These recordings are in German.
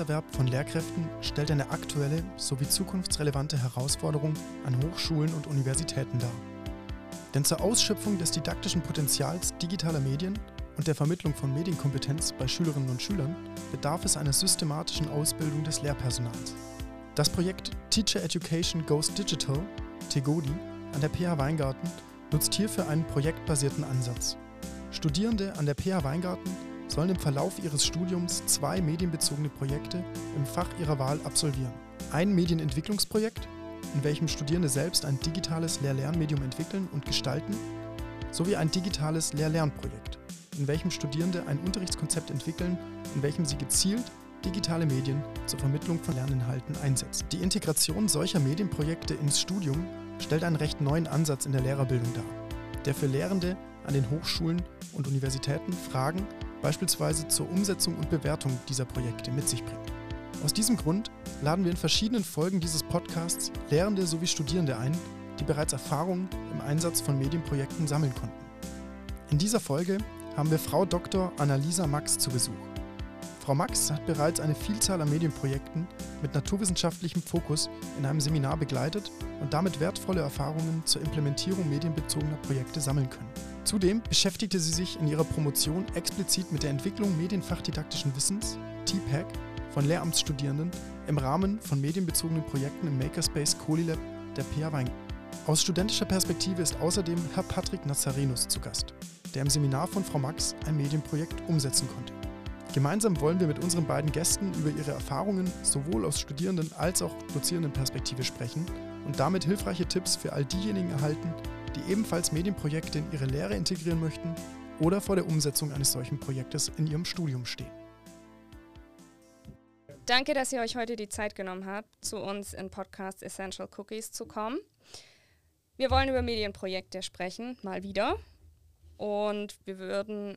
Der Medienkompetenzerwerb von Lehrkräften stellt eine aktuelle sowie zukunftsrelevante Herausforderung an Hochschulen und Universitäten dar. Denn zur Ausschöpfung des didaktischen Potenzials digitaler Medien und der Vermittlung von Medienkompetenz bei Schülerinnen und Schülern bedarf es einer systematischen Ausbildung des Lehrpersonals. Das Projekt Teacher Education Goes Digital, TEGODI, an der PH Weingarten nutzt hierfür einen projektbasierten Ansatz. Studierende an der PH Weingarten sollen im Verlauf ihres Studiums zwei medienbezogene Projekte im Fach ihrer Wahl absolvieren. Ein Medienentwicklungsprojekt, in welchem Studierende selbst ein digitales Lehr-Lernmedium entwickeln und gestalten, sowie ein digitales Lehr-Lernprojekt, in welchem Studierende ein Unterrichtskonzept entwickeln, in welchem sie gezielt digitale Medien zur Vermittlung von Lerninhalten einsetzen. Die Integration solcher Medienprojekte ins Studium stellt einen recht neuen Ansatz in der Lehrerbildung dar, der für Lehrende an den Hochschulen und Universitäten Fragen beispielsweise zur Umsetzung und Bewertung dieser Projekte mit sich bringt. Aus diesem Grund laden wir in verschiedenen Folgen dieses Podcasts Lehrende sowie Studierende ein, die bereits Erfahrungen im Einsatz von Medienprojekten sammeln konnten. In dieser Folge haben wir Frau Dr. Annalisa Max zu Besuch. Frau Max hat bereits eine Vielzahl an Medienprojekten mit naturwissenschaftlichem Fokus in einem Seminar begleitet und damit wertvolle Erfahrungen zur Implementierung medienbezogener Projekte sammeln können. Zudem beschäftigte sie sich in ihrer Promotion explizit mit der Entwicklung medienfachdidaktischen Wissens, TPAC, von Lehramtsstudierenden im Rahmen von medienbezogenen Projekten im Makerspace Colilab der PA Wein. Aus studentischer Perspektive ist außerdem Herr Patrick Nazarenus zu Gast, der im Seminar von Frau Max ein Medienprojekt umsetzen konnte. Gemeinsam wollen wir mit unseren beiden Gästen über ihre Erfahrungen sowohl aus Studierenden als auch dozierenden Perspektive sprechen und damit hilfreiche Tipps für all diejenigen erhalten, die ebenfalls Medienprojekte in ihre Lehre integrieren möchten oder vor der Umsetzung eines solchen Projektes in ihrem Studium stehen. Danke, dass ihr euch heute die Zeit genommen habt, zu uns in Podcast Essential Cookies zu kommen. Wir wollen über Medienprojekte sprechen, mal wieder. Und wir würden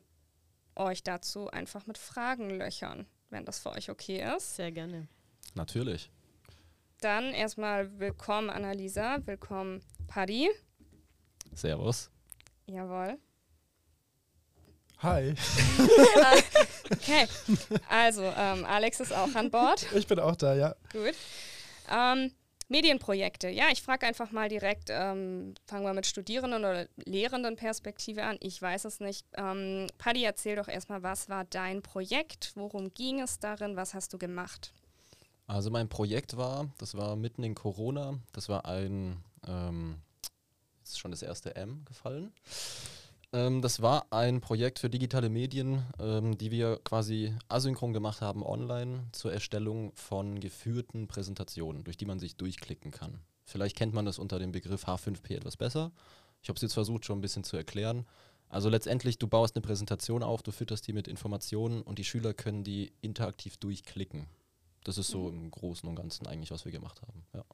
euch dazu einfach mit Fragen löchern, wenn das für euch okay ist. Sehr gerne. Natürlich. Dann erstmal willkommen Annalisa, willkommen Paddy. Servus. Jawohl. Hi, Okay, also ähm, Alex ist auch an Bord. ich bin auch da, ja. Gut. Ähm, Medienprojekte. Ja, ich frage einfach mal direkt, ähm, fangen wir mit Studierenden oder Lehrenden Perspektive an. Ich weiß es nicht. Ähm, Paddy, erzähl doch erstmal, was war dein Projekt? Worum ging es darin? Was hast du gemacht? Also mein Projekt war, das war mitten in Corona, das war ein, ähm, ist schon das erste M gefallen. Ähm, das war ein Projekt für digitale Medien, ähm, die wir quasi asynchron gemacht haben online zur Erstellung von geführten Präsentationen, durch die man sich durchklicken kann. Vielleicht kennt man das unter dem Begriff H5P etwas besser. Ich habe es jetzt versucht, schon ein bisschen zu erklären. Also letztendlich, du baust eine Präsentation auf, du fütterst die mit Informationen und die Schüler können die interaktiv durchklicken. Das ist so im Großen und Ganzen eigentlich, was wir gemacht haben. Ja.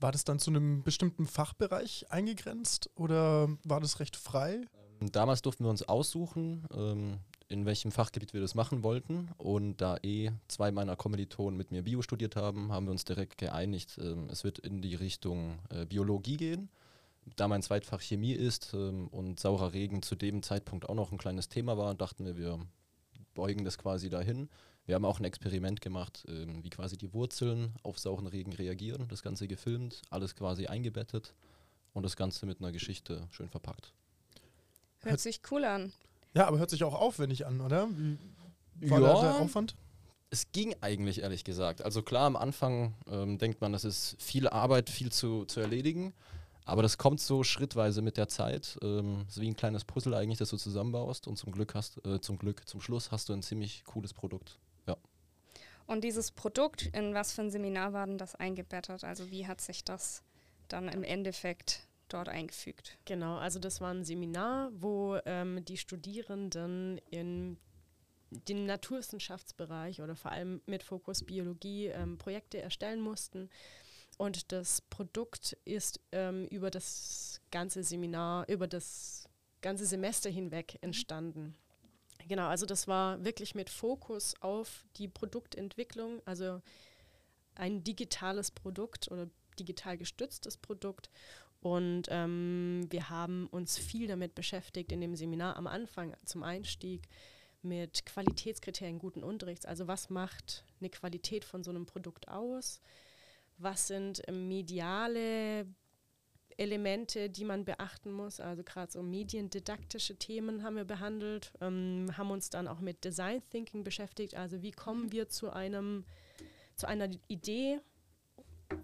War das dann zu einem bestimmten Fachbereich eingegrenzt oder war das recht frei? Damals durften wir uns aussuchen, ähm, in welchem Fachgebiet wir das machen wollten. Und da eh zwei meiner Kommilitonen mit mir Bio studiert haben, haben wir uns direkt geeinigt, ähm, es wird in die Richtung äh, Biologie gehen. Da mein Zweitfach Chemie ist ähm, und saurer Regen zu dem Zeitpunkt auch noch ein kleines Thema war, dachten wir, wir beugen das quasi dahin. Wir haben auch ein Experiment gemacht, ähm, wie quasi die Wurzeln auf sauren Regen reagieren. Das Ganze gefilmt, alles quasi eingebettet und das Ganze mit einer Geschichte schön verpackt. Hört sich cool an. Ja, aber hört sich auch aufwendig an, oder? Wie war Ja. der Aufwand? Es ging eigentlich, ehrlich gesagt. Also klar, am Anfang ähm, denkt man, das ist viel Arbeit, viel zu, zu erledigen. Aber das kommt so schrittweise mit der Zeit. Ähm, ist wie ein kleines Puzzle eigentlich, das du zusammenbaust. Und zum Glück hast, äh, zum Glück, zum Schluss hast du ein ziemlich cooles Produkt. Und dieses Produkt, in was für ein Seminar war denn das eingebettet? Also wie hat sich das dann im Endeffekt dort eingefügt? Genau, also das war ein Seminar, wo ähm, die Studierenden in den Naturwissenschaftsbereich oder vor allem mit Fokus Biologie ähm, Projekte erstellen mussten. Und das Produkt ist ähm, über das ganze Seminar, über das ganze Semester hinweg entstanden. Genau, also das war wirklich mit Fokus auf die Produktentwicklung, also ein digitales Produkt oder digital gestütztes Produkt. Und ähm, wir haben uns viel damit beschäftigt in dem Seminar am Anfang zum Einstieg. mit Qualitätskriterien guten Unterrichts. Also was macht eine Qualität von so einem Produkt aus? Was sind mediale Elemente, die man beachten muss? Also gerade so mediendidaktische Themen haben wir behandelt, ähm, haben uns dann auch mit Design Thinking beschäftigt. Also wie kommen wir zu einem zu einer Idee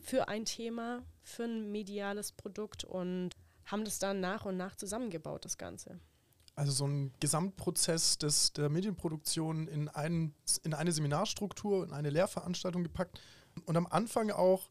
für ein Thema, für ein mediales Produkt und haben das dann nach und nach zusammengebaut, das Ganze. Also so ein Gesamtprozess des, der Medienproduktion in, ein, in eine Seminarstruktur, in eine Lehrveranstaltung gepackt und am Anfang auch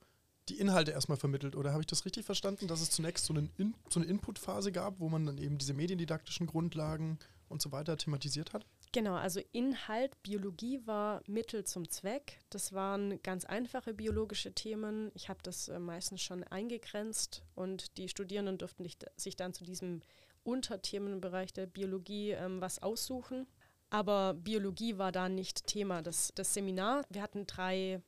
die Inhalte erstmal vermittelt. Oder habe ich das richtig verstanden, dass es zunächst so, In so eine Inputphase gab, wo man dann eben diese mediendidaktischen Grundlagen und so weiter thematisiert hat? Genau, also Inhalt, Biologie war Mittel zum Zweck. Das waren ganz einfache biologische Themen. Ich habe das äh, meistens schon eingegrenzt und die Studierenden durften sich dann zu diesem Unterthemenbereich der Biologie ähm, was aussuchen. Aber Biologie war da nicht Thema. Das, das Seminar, wir hatten drei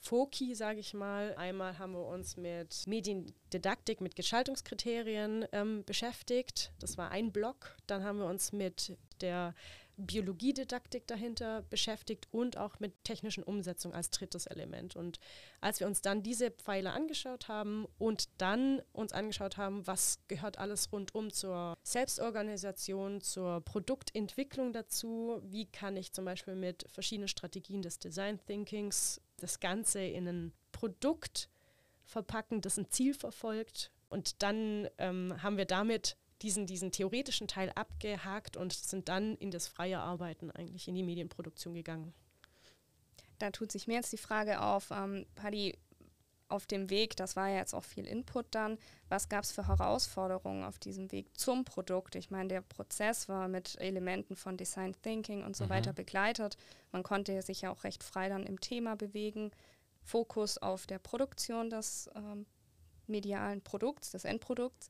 Foki, sage ich mal. Einmal haben wir uns mit Mediendidaktik, mit Gestaltungskriterien ähm, beschäftigt. Das war ein Block. Dann haben wir uns mit der Biologiedidaktik dahinter beschäftigt und auch mit technischen Umsetzung als drittes Element. Und als wir uns dann diese Pfeile angeschaut haben und dann uns angeschaut haben, was gehört alles rundum zur Selbstorganisation, zur Produktentwicklung dazu, wie kann ich zum Beispiel mit verschiedenen Strategien des Design Thinkings das Ganze in ein Produkt verpacken, das ein Ziel verfolgt. Und dann ähm, haben wir damit diesen, diesen theoretischen Teil abgehakt und sind dann in das freie Arbeiten eigentlich in die Medienproduktion gegangen. Da tut sich mir jetzt die Frage auf, ähm, Paddy, auf dem Weg, das war ja jetzt auch viel Input dann, was gab es für Herausforderungen auf diesem Weg zum Produkt? Ich meine, der Prozess war mit Elementen von Design Thinking und so mhm. weiter begleitet. Man konnte sich ja auch recht frei dann im Thema bewegen. Fokus auf der Produktion des ähm, medialen Produkts, des Endprodukts.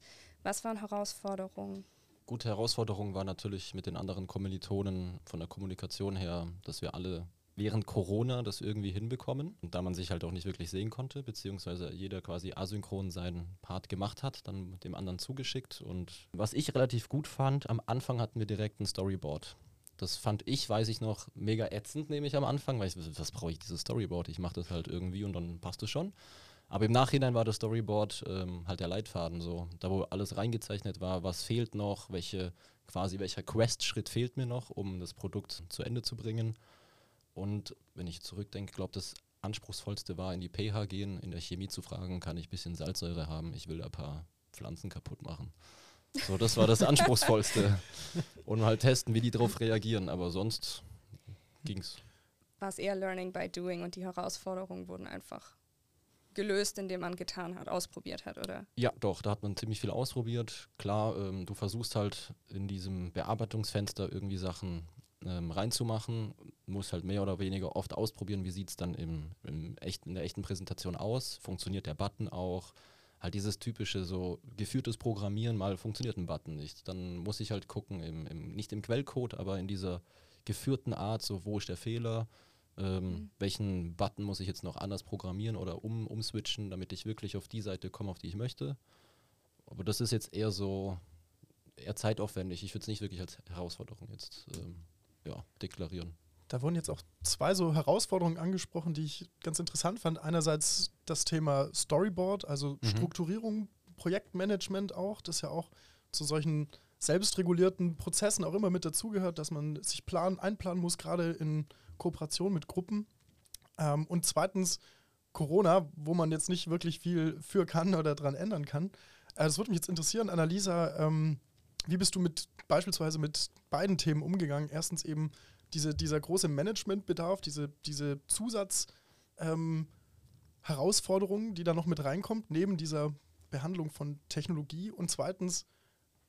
Was waren Herausforderungen? Gute Herausforderung war natürlich mit den anderen Kommilitonen von der Kommunikation her, dass wir alle während Corona das irgendwie hinbekommen. Und da man sich halt auch nicht wirklich sehen konnte, beziehungsweise jeder quasi asynchron seinen Part gemacht hat, dann dem anderen zugeschickt. Und was ich relativ gut fand, am Anfang hatten wir direkt ein Storyboard. Das fand ich, weiß ich noch, mega ätzend, nehme ich am Anfang, weil ich, was brauche ich dieses Storyboard? Ich mache das halt irgendwie und dann passt es schon. Aber im Nachhinein war das Storyboard ähm, halt der Leitfaden so. Da wo alles reingezeichnet war, was fehlt noch, welche, quasi welcher Quest-Schritt fehlt mir noch, um das Produkt zu Ende zu bringen. Und wenn ich zurückdenke, glaube das anspruchsvollste war, in die pH gehen, in der Chemie zu fragen, kann ich ein bisschen Salzsäure haben, ich will ein paar Pflanzen kaputt machen. So, das war das Anspruchsvollste. Und halt testen, wie die darauf reagieren. Aber sonst ging's. War es eher Learning by Doing und die Herausforderungen wurden einfach gelöst, indem man getan hat, ausprobiert hat, oder? Ja, doch, da hat man ziemlich viel ausprobiert. Klar, ähm, du versuchst halt in diesem Bearbeitungsfenster irgendwie Sachen ähm, reinzumachen, musst halt mehr oder weniger oft ausprobieren, wie sieht es dann im, im echten, in der echten Präsentation aus, funktioniert der Button auch, halt dieses typische so geführtes Programmieren, mal funktioniert ein Button nicht. Dann muss ich halt gucken, im, im, nicht im Quellcode, aber in dieser geführten Art, so wo ist der Fehler, ähm, mhm. Welchen Button muss ich jetzt noch anders programmieren oder um, umswitchen, damit ich wirklich auf die Seite komme, auf die ich möchte. Aber das ist jetzt eher so, eher zeitaufwendig. Ich würde es nicht wirklich als Herausforderung jetzt ähm, ja, deklarieren. Da wurden jetzt auch zwei so Herausforderungen angesprochen, die ich ganz interessant fand. Einerseits das Thema Storyboard, also mhm. Strukturierung, Projektmanagement auch, das ja auch zu solchen selbstregulierten Prozessen auch immer mit dazugehört, dass man sich plan, einplanen muss, gerade in Kooperation mit Gruppen. Ähm, und zweitens Corona, wo man jetzt nicht wirklich viel für kann oder daran ändern kann. Äh, das würde mich jetzt interessieren, Annalisa, ähm, wie bist du mit beispielsweise mit beiden Themen umgegangen? Erstens eben diese, dieser große Managementbedarf, diese, diese Zusatz ähm, die da noch mit reinkommt, neben dieser Behandlung von Technologie. Und zweitens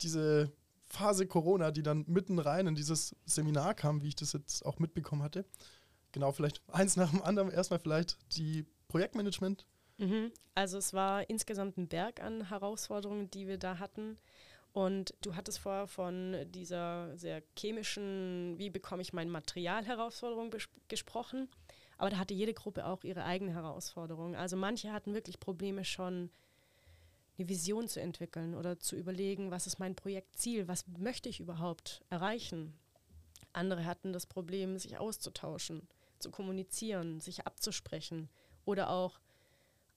diese Phase Corona, die dann mitten rein in dieses Seminar kam, wie ich das jetzt auch mitbekommen hatte. Genau, vielleicht eins nach dem anderen. Erstmal vielleicht die Projektmanagement. Mhm. Also es war insgesamt ein Berg an Herausforderungen, die wir da hatten. Und du hattest vorher von dieser sehr chemischen, wie bekomme ich mein Material Herausforderung gesprochen. Aber da hatte jede Gruppe auch ihre eigene Herausforderung. Also manche hatten wirklich Probleme schon eine Vision zu entwickeln oder zu überlegen, was ist mein Projektziel, was möchte ich überhaupt erreichen. Andere hatten das Problem, sich auszutauschen, zu kommunizieren, sich abzusprechen oder auch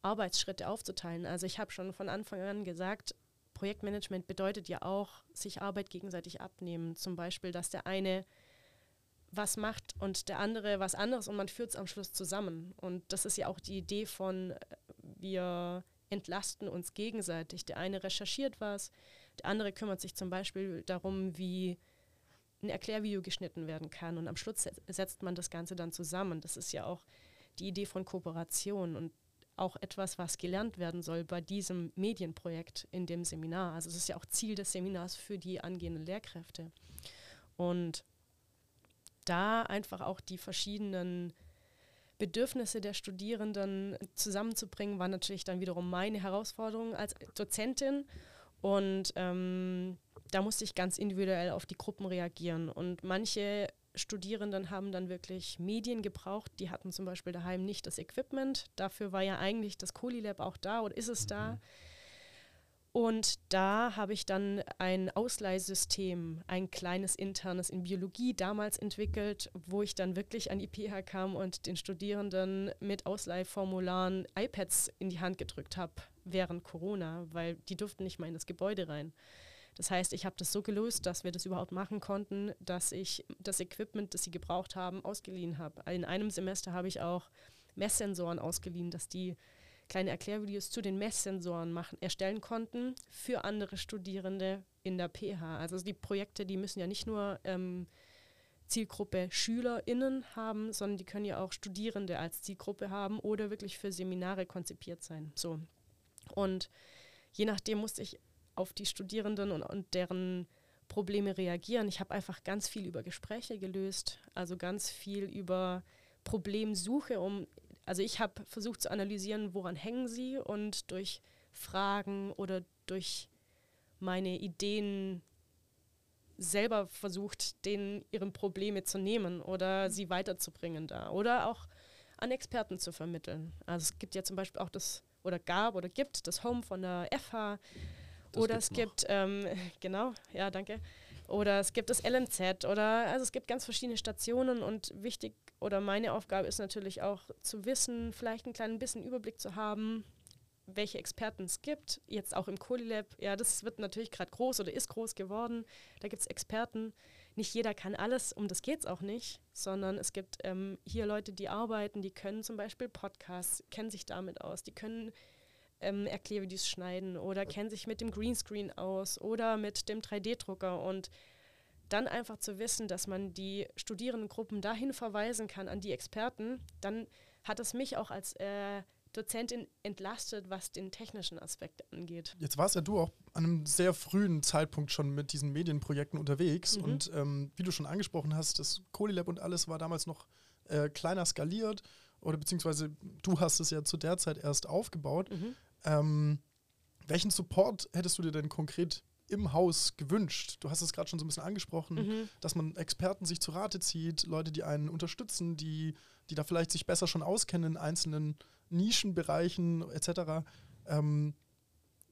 Arbeitsschritte aufzuteilen. Also ich habe schon von Anfang an gesagt, Projektmanagement bedeutet ja auch, sich Arbeit gegenseitig abnehmen. Zum Beispiel, dass der eine was macht und der andere was anderes und man führt es am Schluss zusammen. Und das ist ja auch die Idee von, äh, wir entlasten uns gegenseitig. Der eine recherchiert was, der andere kümmert sich zum Beispiel darum, wie ein Erklärvideo geschnitten werden kann und am Schluss setzt man das Ganze dann zusammen. Das ist ja auch die Idee von Kooperation und auch etwas, was gelernt werden soll bei diesem Medienprojekt in dem Seminar. Also es ist ja auch Ziel des Seminars für die angehenden Lehrkräfte. Und da einfach auch die verschiedenen Bedürfnisse der Studierenden zusammenzubringen, war natürlich dann wiederum meine Herausforderung als Dozentin. Und ähm, da musste ich ganz individuell auf die Gruppen reagieren. Und manche Studierenden haben dann wirklich Medien gebraucht. Die hatten zum Beispiel daheim nicht das Equipment. Dafür war ja eigentlich das Colilab auch da oder ist es mhm. da. Und da habe ich dann ein Ausleihsystem, ein kleines internes in Biologie damals entwickelt, wo ich dann wirklich an die PH kam und den Studierenden mit Ausleihformularen iPads in die Hand gedrückt habe während Corona, weil die durften nicht mal in das Gebäude rein. Das heißt, ich habe das so gelöst, dass wir das überhaupt machen konnten, dass ich das Equipment, das sie gebraucht haben, ausgeliehen habe. In einem Semester habe ich auch Messsensoren ausgeliehen, dass die kleine Erklärvideos zu den Messsensoren machen, erstellen konnten für andere Studierende in der PH. Also die Projekte, die müssen ja nicht nur ähm, Zielgruppe SchülerInnen haben, sondern die können ja auch Studierende als Zielgruppe haben oder wirklich für Seminare konzipiert sein. So. Und je nachdem musste ich auf die Studierenden und, und deren Probleme reagieren. Ich habe einfach ganz viel über Gespräche gelöst, also ganz viel über Problemsuche, um also ich habe versucht zu analysieren, woran hängen sie und durch Fragen oder durch meine Ideen selber versucht, denen ihre Probleme zu nehmen oder sie weiterzubringen da oder auch an Experten zu vermitteln. Also es gibt ja zum Beispiel auch das, oder gab oder gibt das Home von der FH das oder es noch. gibt, ähm, genau, ja, danke. Oder es gibt das LNZ oder also es gibt ganz verschiedene Stationen und wichtig oder meine Aufgabe ist natürlich auch zu wissen, vielleicht einen kleinen bisschen Überblick zu haben, welche Experten es gibt. Jetzt auch im Colilab, ja, das wird natürlich gerade groß oder ist groß geworden. Da gibt es Experten. Nicht jeder kann alles, um das geht es auch nicht, sondern es gibt ähm, hier Leute, die arbeiten, die können zum Beispiel Podcasts, kennen sich damit aus, die können ähm, Erklärvideos schneiden oder kennen sich mit dem Greenscreen aus oder mit dem 3D-Drucker und dann einfach zu wissen, dass man die Studierendengruppen dahin verweisen kann an die Experten, dann hat es mich auch als äh, Dozentin entlastet, was den technischen Aspekt angeht. Jetzt warst ja du auch an einem sehr frühen Zeitpunkt schon mit diesen Medienprojekten unterwegs mhm. und ähm, wie du schon angesprochen hast, das Colilab und alles war damals noch äh, kleiner skaliert oder beziehungsweise du hast es ja zu der Zeit erst aufgebaut. Mhm. Ähm, welchen Support hättest du dir denn konkret im Haus gewünscht? Du hast es gerade schon so ein bisschen angesprochen, mhm. dass man Experten sich zu Rate zieht, Leute, die einen unterstützen, die, die da vielleicht sich besser schon auskennen in einzelnen Nischenbereichen etc. Ähm,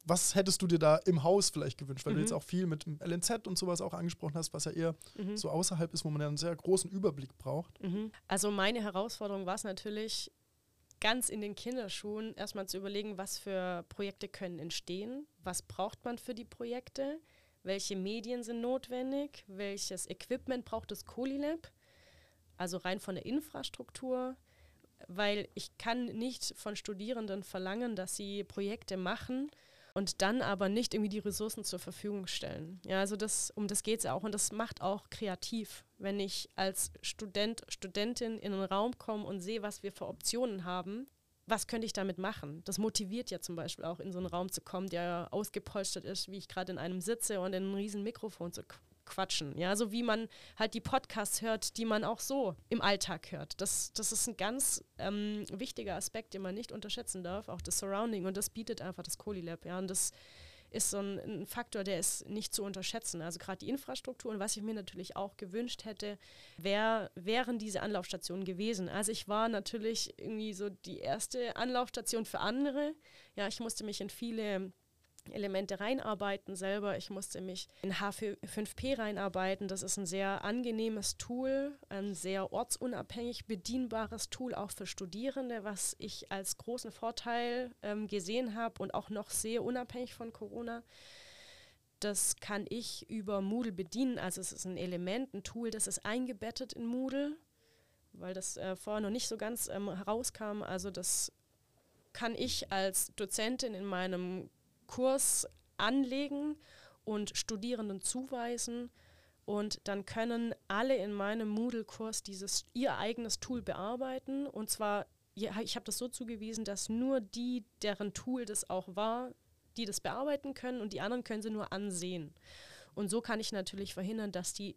was hättest du dir da im Haus vielleicht gewünscht? Weil mhm. du jetzt auch viel mit dem LNZ und sowas auch angesprochen hast, was ja eher mhm. so außerhalb ist, wo man ja einen sehr großen Überblick braucht. Mhm. Also meine Herausforderung war es natürlich, ganz in den Kinderschuhen erstmal zu überlegen, was für Projekte können entstehen, was braucht man für die Projekte, welche Medien sind notwendig, welches Equipment braucht das Colilab, also rein von der Infrastruktur, weil ich kann nicht von Studierenden verlangen, dass sie Projekte machen, und dann aber nicht irgendwie die Ressourcen zur Verfügung stellen. Ja, also das, um das geht es auch und das macht auch kreativ, wenn ich als Student, Studentin in einen Raum komme und sehe, was wir für Optionen haben. Was könnte ich damit machen? Das motiviert ja zum Beispiel auch, in so einen Raum zu kommen, der ausgepolstert ist, wie ich gerade in einem sitze und in ein riesen Mikrofon zu quatschen. Ja, so wie man halt die Podcasts hört, die man auch so im Alltag hört. Das, das ist ein ganz ähm, wichtiger Aspekt, den man nicht unterschätzen darf, auch das Surrounding. Und das bietet einfach das Colilab. Ja, und das ist so ein, ein Faktor, der ist nicht zu unterschätzen. Also gerade die Infrastruktur und was ich mir natürlich auch gewünscht hätte, wär, wären diese Anlaufstationen gewesen. Also ich war natürlich irgendwie so die erste Anlaufstation für andere. Ja, ich musste mich in viele Elemente reinarbeiten selber. Ich musste mich in H5P reinarbeiten. Das ist ein sehr angenehmes Tool, ein sehr ortsunabhängig bedienbares Tool auch für Studierende, was ich als großen Vorteil ähm, gesehen habe und auch noch sehe, unabhängig von Corona. Das kann ich über Moodle bedienen. Also es ist ein Element, ein Tool, das ist eingebettet in Moodle, weil das äh, vorher noch nicht so ganz ähm, herauskam. Also das kann ich als Dozentin in meinem Kurs anlegen und Studierenden zuweisen. Und dann können alle in meinem Moodle-Kurs dieses ihr eigenes Tool bearbeiten. Und zwar, ich habe das so zugewiesen, dass nur die, deren Tool das auch war, die das bearbeiten können und die anderen können sie nur ansehen. Und so kann ich natürlich verhindern, dass die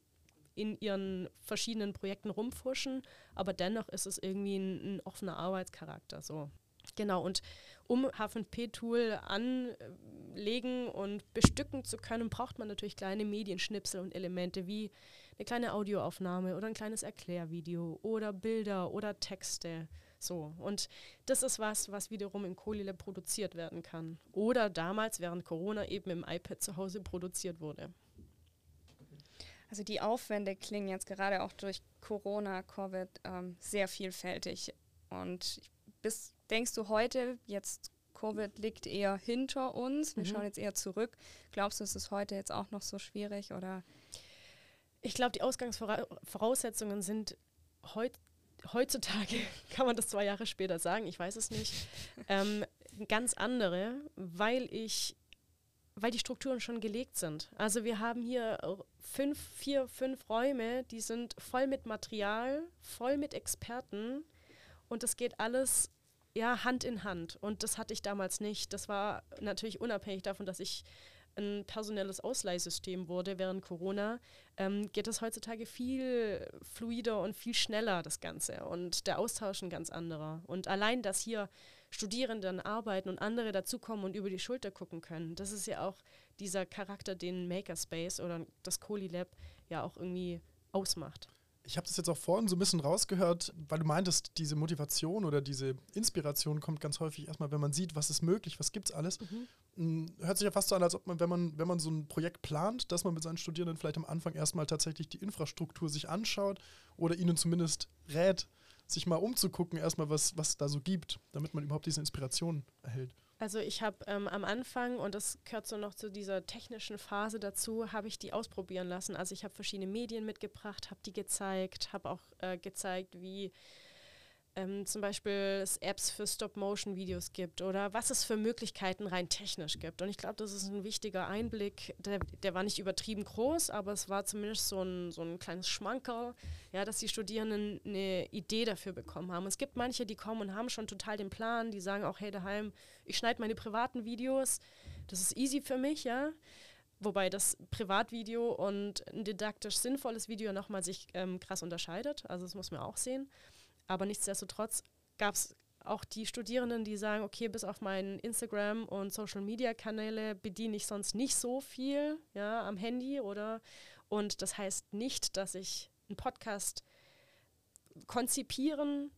in ihren verschiedenen Projekten rumfuschen, aber dennoch ist es irgendwie ein, ein offener Arbeitscharakter. So. Genau, und um H5P-Tool anlegen und bestücken zu können, braucht man natürlich kleine Medienschnipsel und Elemente wie eine kleine Audioaufnahme oder ein kleines Erklärvideo oder Bilder oder Texte. So, und das ist was, was wiederum im Colilab produziert werden kann. Oder damals während Corona eben im iPad zu Hause produziert wurde. Also die Aufwände klingen jetzt gerade auch durch Corona, Covid ähm, sehr vielfältig. Und bis Denkst du heute, jetzt Covid liegt eher hinter uns, wir mhm. schauen jetzt eher zurück. Glaubst du, ist es heute jetzt auch noch so schwierig oder? Ich glaube, die Ausgangsvoraussetzungen sind heut, heutzutage, kann man das zwei Jahre später sagen, ich weiß es nicht, ähm, ganz andere, weil ich weil die Strukturen schon gelegt sind. Also wir haben hier fünf, vier, fünf Räume, die sind voll mit Material, voll mit Experten und das geht alles ja, Hand in Hand. Und das hatte ich damals nicht. Das war natürlich unabhängig davon, dass ich ein personelles Ausleihsystem wurde während Corona, ähm, geht das heutzutage viel fluider und viel schneller, das Ganze. Und der Austausch ein ganz anderer. Und allein, dass hier Studierenden arbeiten und andere dazukommen und über die Schulter gucken können, das ist ja auch dieser Charakter, den Makerspace oder das Colilab ja auch irgendwie ausmacht ich habe das jetzt auch vorhin so ein bisschen rausgehört, weil du meintest, diese Motivation oder diese Inspiration kommt ganz häufig erstmal, wenn man sieht, was ist möglich, was gibt es alles. Mhm. Hm, hört sich ja fast so an, als ob man, wenn man, wenn man so ein Projekt plant, dass man mit seinen Studierenden vielleicht am Anfang erstmal tatsächlich die Infrastruktur sich anschaut oder ihnen zumindest rät, sich mal umzugucken, erstmal, was, was da so gibt, damit man überhaupt diese Inspiration erhält. Also ich habe ähm, am Anfang, und das gehört so noch zu dieser technischen Phase dazu, habe ich die ausprobieren lassen. Also ich habe verschiedene Medien mitgebracht, habe die gezeigt, habe auch äh, gezeigt, wie ähm, zum Beispiel es Apps für Stop-Motion-Videos gibt oder was es für Möglichkeiten rein technisch gibt. Und ich glaube, das ist ein wichtiger Einblick. Der, der, war nicht übertrieben groß, aber es war zumindest so ein, so ein kleines Schmankerl, ja, dass die Studierenden eine Idee dafür bekommen haben. es gibt manche, die kommen und haben schon total den Plan, die sagen auch, hey, daheim, ich schneide meine privaten Videos, das ist easy für mich, ja. Wobei das Privatvideo und ein didaktisch sinnvolles Video nochmal sich ähm, krass unterscheidet. Also das muss man auch sehen. Aber nichtsdestotrotz gab es auch die Studierenden, die sagen, okay, bis auf meinen Instagram- und Social-Media-Kanäle bediene ich sonst nicht so viel ja, am Handy oder und das heißt nicht, dass ich einen Podcast konzipieren,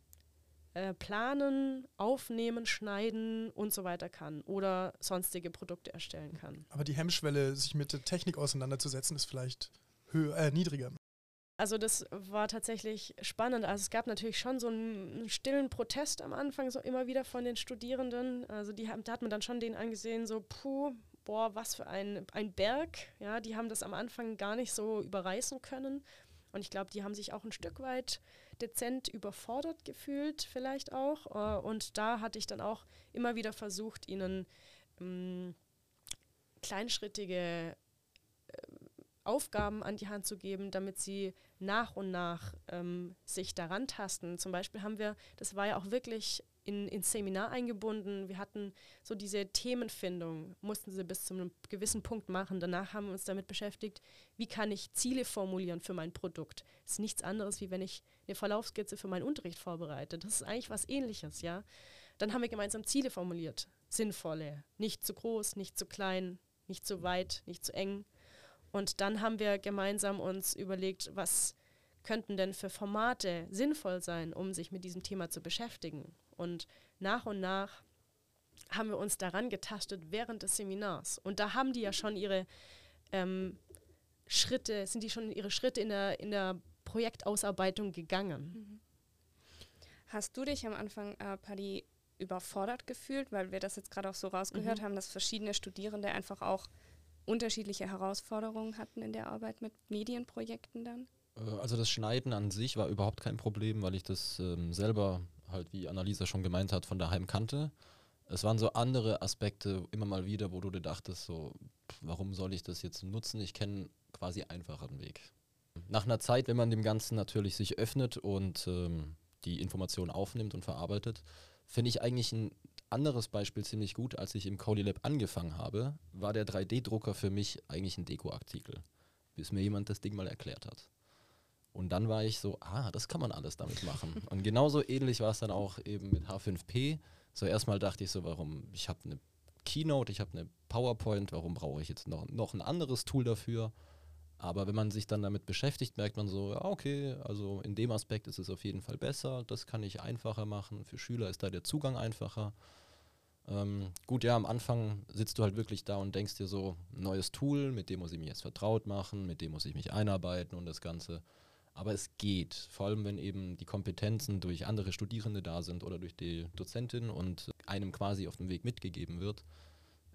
äh, planen, aufnehmen, schneiden und so weiter kann oder sonstige Produkte erstellen kann. Aber die Hemmschwelle, sich mit der Technik auseinanderzusetzen, ist vielleicht höher, äh, niedriger. Also das war tatsächlich spannend. Also es gab natürlich schon so einen, stillen Protest am Anfang, so immer wieder von den Studierenden. Also die haben, da hat man dann schon den angesehen, so puh, boah, was für ein, ein Berg. Ja, die haben das am Anfang gar nicht so überreißen können. Und ich glaube, die haben sich auch ein Stück weit dezent überfordert gefühlt, vielleicht auch. Äh, und da hatte ich dann auch immer wieder versucht, ihnen ähm, kleinschrittige Aufgaben an die Hand zu geben, damit sie nach und nach ähm, sich daran tasten. Zum Beispiel haben wir, das war ja auch wirklich in, ins Seminar eingebunden. Wir hatten so diese Themenfindung, mussten sie bis zu einem gewissen Punkt machen. Danach haben wir uns damit beschäftigt, wie kann ich Ziele formulieren für mein Produkt. Das ist nichts anderes, wie wenn ich eine Verlaufskizze für meinen Unterricht vorbereite. Das ist eigentlich was ähnliches, ja. Dann haben wir gemeinsam Ziele formuliert. Sinnvolle, nicht zu groß, nicht zu klein, nicht zu weit, nicht zu eng. Und dann haben wir gemeinsam uns überlegt, was könnten denn für Formate sinnvoll sein, um sich mit diesem Thema zu beschäftigen. Und nach und nach haben wir uns daran getastet während des Seminars. Und da haben die ja schon ihre ähm, Schritte, sind die schon ihre Schritte in der, in der Projektausarbeitung gegangen. Mhm. Hast du dich am Anfang, äh, Paddy, überfordert gefühlt, weil wir das jetzt gerade auch so rausgehört mhm. haben, dass verschiedene Studierende einfach auch unterschiedliche Herausforderungen hatten in der Arbeit mit Medienprojekten dann? Äh, also das Schneiden an sich war überhaupt kein Problem, weil ich das ähm, selber halt, wie Annalisa schon gemeint hat, von daheim kannte. Es waren so andere Aspekte immer mal wieder, wo du dir dachtest, so, warum soll ich das jetzt nutzen? Ich kenne quasi einfacheren Weg. Nach einer Zeit, wenn man dem Ganzen natürlich sich öffnet und ähm, die Informationen aufnimmt und verarbeitet, finde ich eigentlich ein anderes Beispiel ziemlich gut. Als ich im Colilab angefangen habe, war der 3D-Drucker für mich eigentlich ein Dekoartikel, bis mir jemand das Ding mal erklärt hat. Und dann war ich so, ah, das kann man alles damit machen. Und genauso ähnlich war es dann auch eben mit H5P. So erstmal dachte ich so, warum, ich habe eine Keynote, ich habe eine PowerPoint, warum brauche ich jetzt noch, noch ein anderes Tool dafür? Aber wenn man sich dann damit beschäftigt, merkt man so, ja, okay, also in dem Aspekt ist es auf jeden Fall besser, das kann ich einfacher machen. Für Schüler ist da der Zugang einfacher. Ähm, gut, ja, am Anfang sitzt du halt wirklich da und denkst dir so, neues Tool, mit dem muss ich mich jetzt vertraut machen, mit dem muss ich mich einarbeiten und das Ganze. Aber es geht, vor allem wenn eben die Kompetenzen durch andere Studierende da sind oder durch die Dozentin und einem quasi auf dem Weg mitgegeben wird,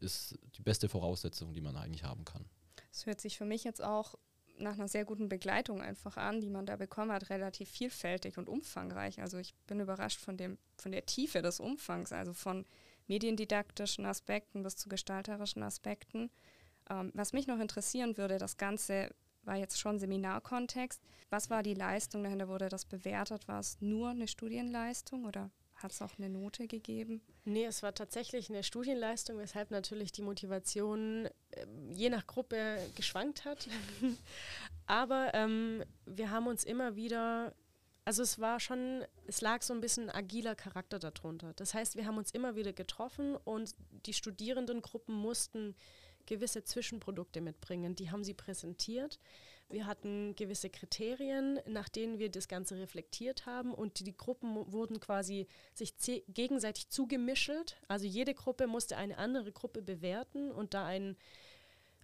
ist die beste Voraussetzung, die man eigentlich haben kann. Es hört sich für mich jetzt auch nach einer sehr guten Begleitung einfach an, die man da bekommen hat, relativ vielfältig und umfangreich. Also ich bin überrascht von dem, von der Tiefe des Umfangs, also von mediendidaktischen Aspekten bis zu gestalterischen Aspekten. Ähm, was mich noch interessieren würde, das Ganze war jetzt schon Seminarkontext. Was war die Leistung dahinter? Wurde das bewertet? War es nur eine Studienleistung oder hat es auch eine Note gegeben? Nee, es war tatsächlich eine Studienleistung, weshalb natürlich die Motivation äh, je nach Gruppe geschwankt hat. Aber ähm, wir haben uns immer wieder, also es war schon, es lag so ein bisschen agiler Charakter darunter. Das heißt, wir haben uns immer wieder getroffen und die Studierendengruppen mussten gewisse Zwischenprodukte mitbringen. Die haben sie präsentiert. Wir hatten gewisse Kriterien, nach denen wir das Ganze reflektiert haben und die Gruppen wurden quasi sich gegenseitig zugemischelt. Also jede Gruppe musste eine andere Gruppe bewerten und da ein,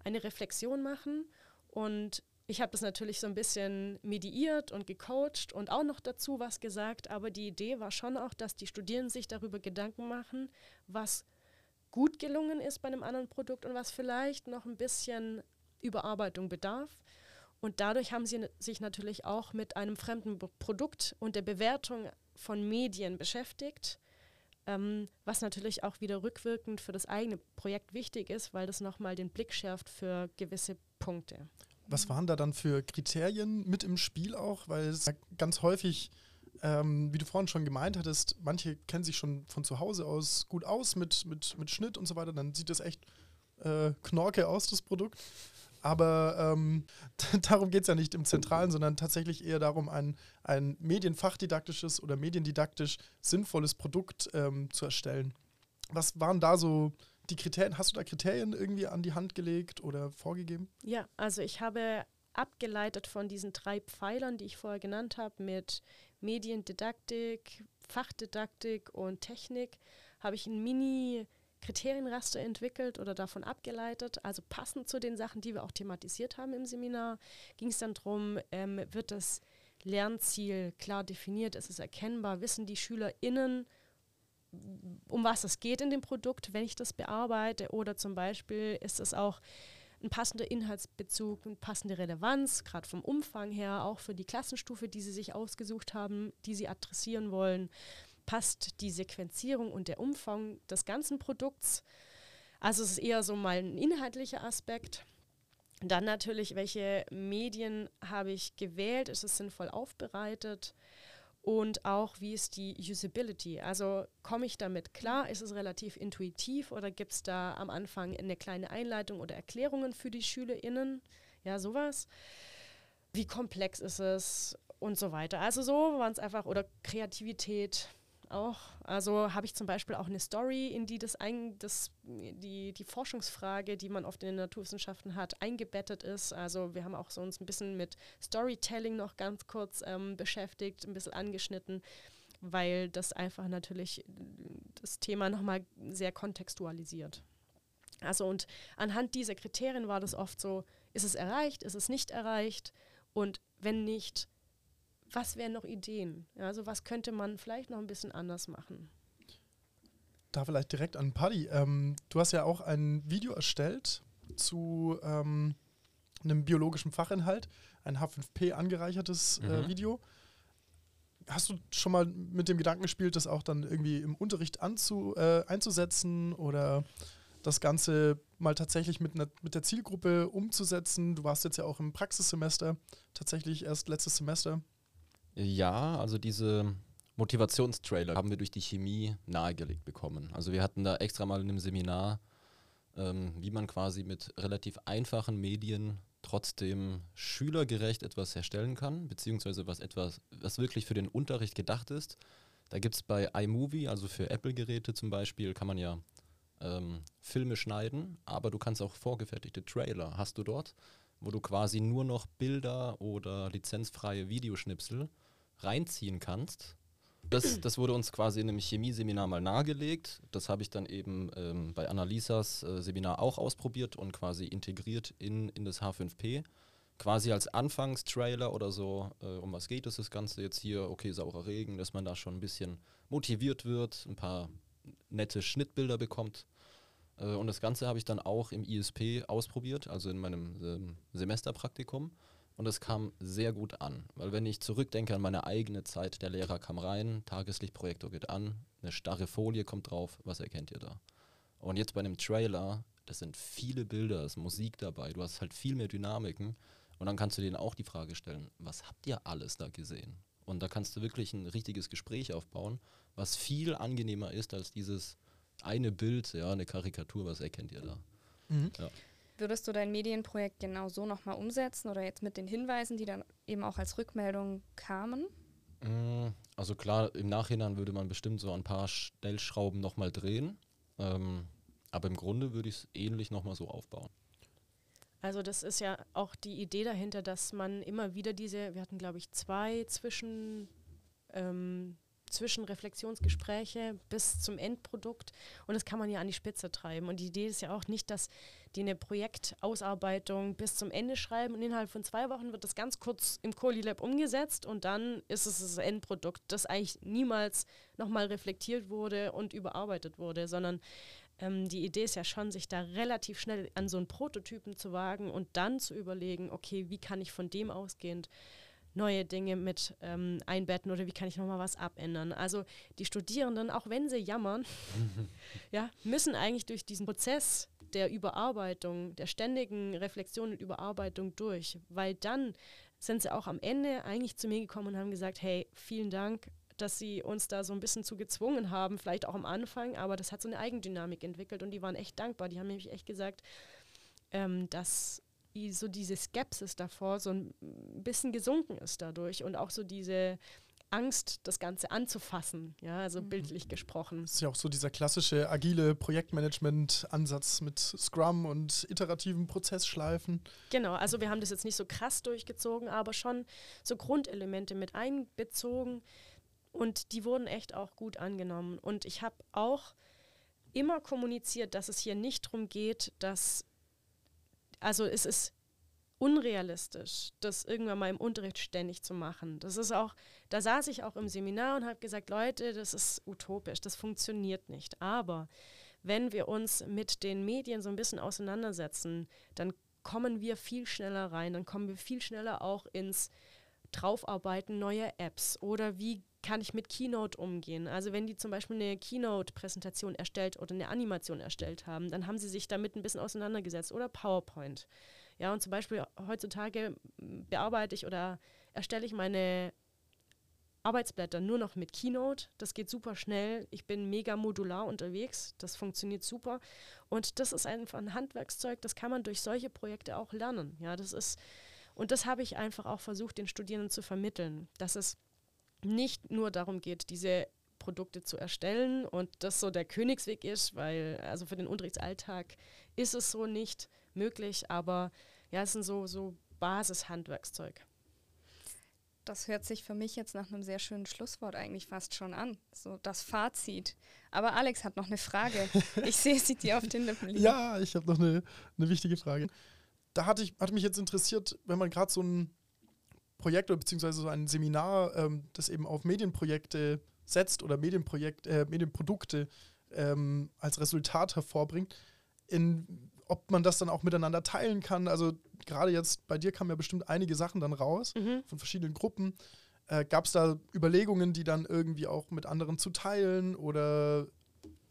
eine Reflexion machen. Und ich habe das natürlich so ein bisschen mediiert und gecoacht und auch noch dazu was gesagt, aber die Idee war schon auch, dass die Studierenden sich darüber Gedanken machen, was gut gelungen ist bei einem anderen Produkt und was vielleicht noch ein bisschen Überarbeitung bedarf. Und dadurch haben sie sich natürlich auch mit einem fremden Produkt und der Bewertung von Medien beschäftigt, ähm, was natürlich auch wieder rückwirkend für das eigene Projekt wichtig ist, weil das nochmal den Blick schärft für gewisse Punkte. Was waren da dann für Kriterien mit im Spiel auch? Weil es ganz häufig ähm, wie du vorhin schon gemeint hattest, manche kennen sich schon von zu Hause aus gut aus mit, mit, mit Schnitt und so weiter, dann sieht das echt äh, knorke aus, das Produkt. Aber ähm, darum geht es ja nicht im Zentralen, sondern tatsächlich eher darum, ein, ein medienfachdidaktisches oder mediendidaktisch sinnvolles Produkt ähm, zu erstellen. Was waren da so die Kriterien? Hast du da Kriterien irgendwie an die Hand gelegt oder vorgegeben? Ja, also ich habe abgeleitet von diesen drei Pfeilern, die ich vorher genannt habe, mit Mediendidaktik, Fachdidaktik und Technik, habe ich ein Mini- Kriterienraster entwickelt oder davon abgeleitet, also passend zu den Sachen, die wir auch thematisiert haben im Seminar, ging es dann darum, ähm, wird das Lernziel klar definiert, ist es erkennbar, wissen die SchülerInnen, um was es geht in dem Produkt, wenn ich das bearbeite oder zum Beispiel ist es auch ein passender Inhaltsbezug, eine passende Relevanz, gerade vom Umfang her, auch für die Klassenstufe, die sie sich ausgesucht haben, die sie adressieren wollen, passt die Sequenzierung und der Umfang des ganzen Produkts. Also es ist eher so mal ein inhaltlicher Aspekt. Dann natürlich, welche Medien habe ich gewählt? Ist es sinnvoll aufbereitet? Und auch wie ist die Usability. Also komme ich damit klar? Ist es relativ intuitiv oder gibt es da am Anfang eine kleine Einleitung oder Erklärungen für die SchülerInnen? Ja, sowas. Wie komplex ist es und so weiter. Also so waren es einfach, oder Kreativität, auch. Also habe ich zum Beispiel auch eine Story, in die das, ein, das die, die Forschungsfrage, die man oft in den Naturwissenschaften hat, eingebettet ist. Also wir haben auch so uns ein bisschen mit Storytelling noch ganz kurz ähm, beschäftigt, ein bisschen angeschnitten. weil das einfach natürlich das Thema nochmal sehr kontextualisiert. Also und anhand dieser Kriterien war das oft so, ist es erreicht, ist es nicht erreicht und wenn nicht, was wären noch Ideen? Ja, also was könnte man vielleicht noch ein bisschen anders machen? Da vielleicht direkt an Paddy. Ähm, du hast ja auch ein Video erstellt zu ähm, einem biologischen Fachinhalt, ein H5P angereichertes äh, mhm. Video. Hast du schon mal mit dem Gedanken gespielt, das auch dann irgendwie im Unterricht anzu, äh, einzusetzen oder das Ganze mal tatsächlich mit, ne, mit der Zielgruppe umzusetzen? Du warst jetzt ja auch im Praxissemester, tatsächlich erst letztes Semester. Ja, also diese Motivationstrailer haben wir durch die Chemie nahegelegt bekommen. Also wir hatten da extra mal in einem Seminar, ähm, wie man quasi mit relativ einfachen Medien trotzdem schülergerecht etwas herstellen kann, beziehungsweise was etwas, was wirklich für den Unterricht gedacht ist. Da gibt es bei iMovie, also für Apple-Geräte zum Beispiel, kann man ja ähm, Filme schneiden, aber du kannst auch vorgefertigte Trailer, hast du dort, wo du quasi nur noch Bilder oder lizenzfreie Videoschnipsel reinziehen kannst. Das, das wurde uns quasi in einem Chemieseminar mal nahegelegt. Das habe ich dann eben ähm, bei Annalisas äh, Seminar auch ausprobiert und quasi integriert in, in das H5P. Quasi als Anfangstrailer oder so, äh, um was geht es das Ganze jetzt hier? Okay, saurer Regen, dass man da schon ein bisschen motiviert wird, ein paar nette Schnittbilder bekommt. Äh, und das Ganze habe ich dann auch im ISP ausprobiert, also in meinem ähm, Semesterpraktikum. Und es kam sehr gut an, weil wenn ich zurückdenke an meine eigene Zeit, der Lehrer kam rein, Tageslichtprojektor geht an, eine starre Folie kommt drauf, was erkennt ihr da? Und jetzt bei einem Trailer, das sind viele Bilder, es ist Musik dabei, du hast halt viel mehr Dynamiken und dann kannst du denen auch die Frage stellen, was habt ihr alles da gesehen? Und da kannst du wirklich ein richtiges Gespräch aufbauen, was viel angenehmer ist als dieses eine Bild, ja, eine Karikatur, was erkennt ihr da? Mhm. Ja. Würdest du dein Medienprojekt genau so nochmal umsetzen oder jetzt mit den Hinweisen, die dann eben auch als Rückmeldung kamen? Mm, also klar, im Nachhinein würde man bestimmt so ein paar Stellschrauben nochmal drehen. Ähm, aber im Grunde würde ich es ähnlich nochmal so aufbauen. Also das ist ja auch die Idee dahinter, dass man immer wieder diese, wir hatten glaube ich zwei zwischen ähm, Zwischenreflexionsgespräche bis zum Endprodukt und das kann man ja an die Spitze treiben. Und die Idee ist ja auch nicht, dass die eine Projektausarbeitung bis zum Ende schreiben und innerhalb von zwei Wochen wird das ganz kurz im Colilab umgesetzt und dann ist es das Endprodukt, das eigentlich niemals nochmal reflektiert wurde und überarbeitet wurde, sondern ähm, die Idee ist ja schon, sich da relativ schnell an so einen Prototypen zu wagen und dann zu überlegen, okay, wie kann ich von dem ausgehend neue Dinge mit ähm, einbetten oder wie kann ich nochmal was abändern. Also die Studierenden, auch wenn sie jammern, ja, müssen eigentlich durch diesen Prozess der Überarbeitung, der ständigen Reflexion und Überarbeitung durch, weil dann sind sie auch am Ende eigentlich zu mir gekommen und haben gesagt, hey, vielen Dank, dass sie uns da so ein bisschen zu gezwungen haben, vielleicht auch am Anfang, aber das hat so eine Eigendynamik entwickelt und die waren echt dankbar. Die haben nämlich echt gesagt, ähm, dass so diese Skepsis davor so ein bisschen gesunken ist dadurch und auch so diese Angst, das Ganze anzufassen, ja, also mhm. bildlich gesprochen. Das ist ja auch so dieser klassische agile Projektmanagement-Ansatz mit Scrum und iterativen Prozessschleifen. Genau, also wir haben das jetzt nicht so krass durchgezogen, aber schon so Grundelemente mit einbezogen und die wurden echt auch gut angenommen. Und ich habe auch immer kommuniziert, dass es hier nicht darum geht, dass also es ist unrealistisch, das irgendwann mal im Unterricht ständig zu machen. Das ist auch, da saß ich auch im Seminar und habe gesagt, Leute, das ist utopisch, das funktioniert nicht. Aber wenn wir uns mit den Medien so ein bisschen auseinandersetzen, dann kommen wir viel schneller rein, dann kommen wir viel schneller auch ins Draufarbeiten neuer Apps oder wie kann ich mit Keynote umgehen? Also wenn die zum Beispiel eine Keynote-Präsentation erstellt oder eine Animation erstellt haben, dann haben sie sich damit ein bisschen auseinandergesetzt oder PowerPoint. Ja, und zum Beispiel heutzutage bearbeite ich oder erstelle ich meine Arbeitsblätter nur noch mit Keynote. Das geht super schnell. Ich bin mega modular unterwegs. Das funktioniert super. Und das ist einfach ein Handwerkszeug, das kann man durch solche Projekte auch lernen. Ja, das ist, und das habe ich einfach auch versucht, den Studierenden zu vermitteln, dass es nicht nur darum geht, diese Produkte zu erstellen und das so der Königsweg ist, weil also für den Unterrichtsalltag ist es so nicht möglich, aber ja, es sind so, so Basishandwerkszeug. das hört sich für mich jetzt nach einem sehr schönen Schlusswort eigentlich fast schon an. So das Fazit. Aber Alex hat noch eine Frage. Ich sehe sie dir auf den Lippen liegen. Ja, ich habe noch eine, eine wichtige Frage. Da hatte, ich, hatte mich jetzt interessiert, wenn man gerade so ein Projekt oder beziehungsweise so ein Seminar, ähm, das eben auf Medienprojekte setzt oder Medienprojekt, äh, Medienprodukte ähm, als Resultat hervorbringt, in, ob man das dann auch miteinander teilen kann. Also gerade jetzt bei dir kamen ja bestimmt einige Sachen dann raus Mhm. von verschiedenen Gruppen. Äh, Gab es da Überlegungen, die dann irgendwie auch mit anderen zu teilen oder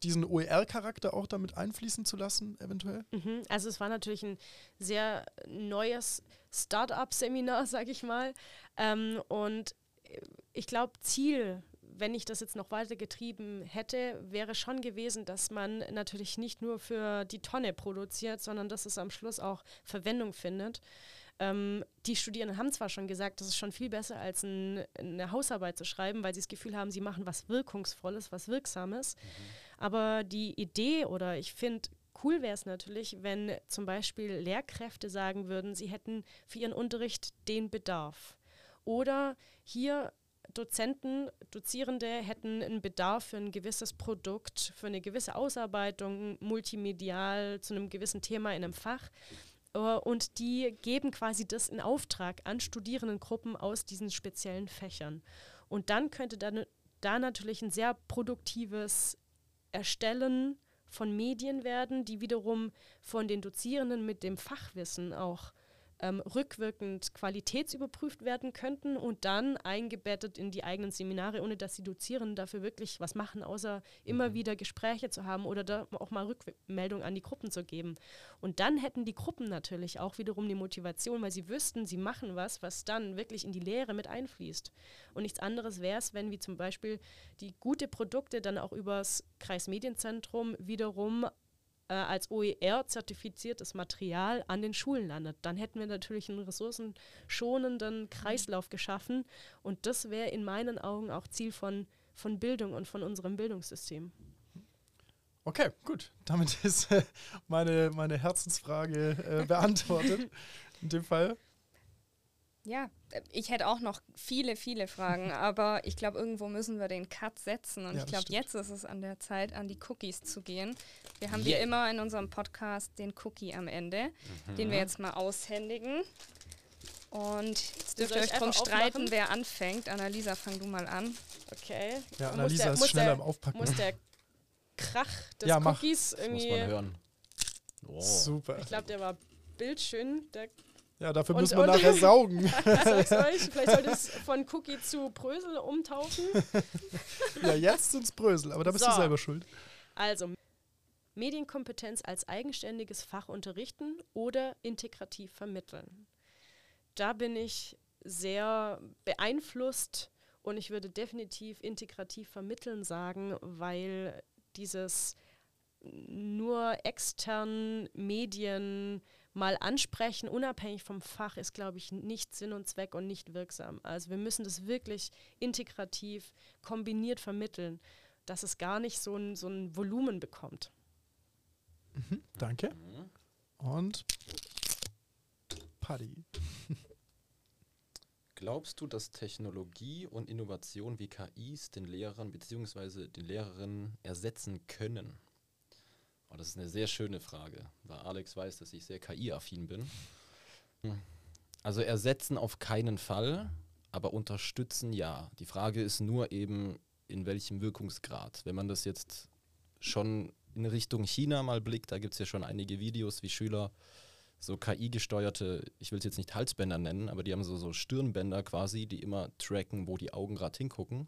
diesen OER-Charakter auch damit einfließen zu lassen, eventuell? Mhm. Also es war natürlich ein sehr neues Start-up-Seminar, sage ich mal. Ähm, und äh, ich glaube, Ziel, wenn ich das jetzt noch weiter getrieben hätte, wäre schon gewesen, dass man natürlich nicht nur für die Tonne produziert, sondern dass es am Schluss auch Verwendung findet. Ähm, die Studierenden haben zwar schon gesagt, das ist schon viel besser als ein, eine Hausarbeit zu schreiben, weil sie das Gefühl haben, sie machen was Wirkungsvolles, was Wirksames. Aber die Idee oder ich finde, cool wäre es natürlich, wenn zum Beispiel Lehrkräfte sagen würden, sie hätten für ihren Unterricht den Bedarf. Oder hier Dozenten, Dozierende hätten einen Bedarf für ein gewisses Produkt, für eine gewisse Ausarbeitung, multimedial zu einem gewissen Thema in einem Fach. Äh, Und die geben quasi das in Auftrag an Studierendengruppen aus diesen speziellen Fächern. Und dann könnte dann da natürlich ein sehr produktives Erstellen von Medien werden, die wiederum von den Dozierenden mit dem Fachwissen auch ähm, rückwirkend qualitätsüberprüft werden könnten und dann eingebettet in die eigenen Seminare, ohne dass die Dozierenden dafür wirklich was machen, außer immer wieder Gespräche zu haben oder da auch mal Rückmeldung an die Gruppen zu geben. Und dann hätten die Gruppen natürlich auch wiederum die Motivation, weil sie wüssten, sie machen was, was dann wirklich in die Lehre mit einfließt. Und nichts anderes wäre es, wenn wie zum Beispiel die gute Produkte dann auch übers Kreismedienzentrum wiederum äh, als OER-zertifiziertes Material an den Schulen landet. Dann hätten wir natürlich einen ressourcenschonenden Kreislauf geschaffen und das wäre in meinen Augen auch Ziel von, von Bildung und von unserem Bildungssystem. Okay, gut. Damit ist äh, meine, meine Herzensfrage äh, beantwortet. In dem Fall. Ja, äh, ich hätte auch noch viele, viele Fragen, aber ich glaube, irgendwo müssen wir den Cut setzen. Und Ja, ich glaube, jetzt ist es an der Zeit, an die Cookies zu gehen. Wir haben wie Yeah. immer in unserem Podcast den Cookie am Ende, den wir jetzt mal aushändigen. Und jetzt dürft ihr ich euch drum streiten, aufmachen? wer anfängt. Annalisa, fang du mal an. Okay. Ja, Annalisa der- ist muss schneller der- im Aufpacken. Muss der Krach des Ja, mach. Cookies Das muss irgendwie. man hören. Oh. Super. Ich glaube, der war bildschön. Der Ja, dafür Und- müssen wir nachher saugen. euch, vielleicht sollte es von Cookie zu Brösel umtauschen. ja, jetzt sind's Brösel, aber da bist du So. selber schuld. Also, Medienkompetenz als eigenständiges Fach unterrichten oder integrativ vermitteln. Da bin ich sehr beeinflusst und ich würde definitiv integrativ vermitteln sagen, weil dieses nur externen Medien mal ansprechen, unabhängig vom Fach, ist, glaube ich, nicht Sinn und Zweck und nicht wirksam. Also wir müssen das wirklich integrativ kombiniert vermitteln, dass es gar nicht so ein, so ein Volumen bekommt. Danke. Mhm. Und Paddy. Glaubst du, dass Technologie und Innovation wie KIs den Lehrern bzw. den Lehrerinnen ersetzen können? Oh, das ist eine sehr schöne Frage, weil Alex weiß, dass ich sehr KI-affin bin. Hm. Also ersetzen auf keinen Fall, aber unterstützen ja. Die Frage ist nur eben, in welchem Wirkungsgrad. Wenn man das jetzt schon in Richtung China mal blickt, da gibt es ja schon einige Videos, wie Schüler so KI-gesteuerte, ich will es jetzt nicht Halsbänder nennen, aber die haben so, so Stirnbänder quasi, die immer tracken, wo die Augen gerade hingucken.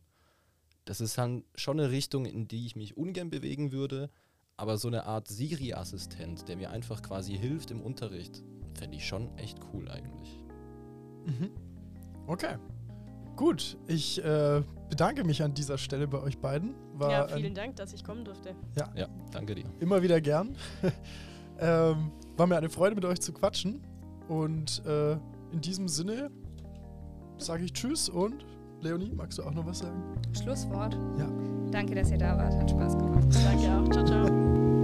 Das ist dann schon eine Richtung, in die ich mich ungern bewegen würde, aber so eine Art Siri-Assistent, der mir einfach quasi hilft im Unterricht, fände ich schon echt cool eigentlich. Mhm. Okay. Gut, ich äh, bedanke mich an dieser Stelle bei euch beiden. War ja, ein- vielen Dank, dass ich kommen durfte. Ja, danke dir. immer wieder gern. ähm, war mir eine Freude, mit euch zu quatschen. Und äh, in diesem Sinne sage ich Tschüss und Leonie, magst du auch noch was sagen? Schlusswort. Ja. Danke, dass ihr da wart. Hat Spaß gemacht. Danke auch. Ciao, ciao.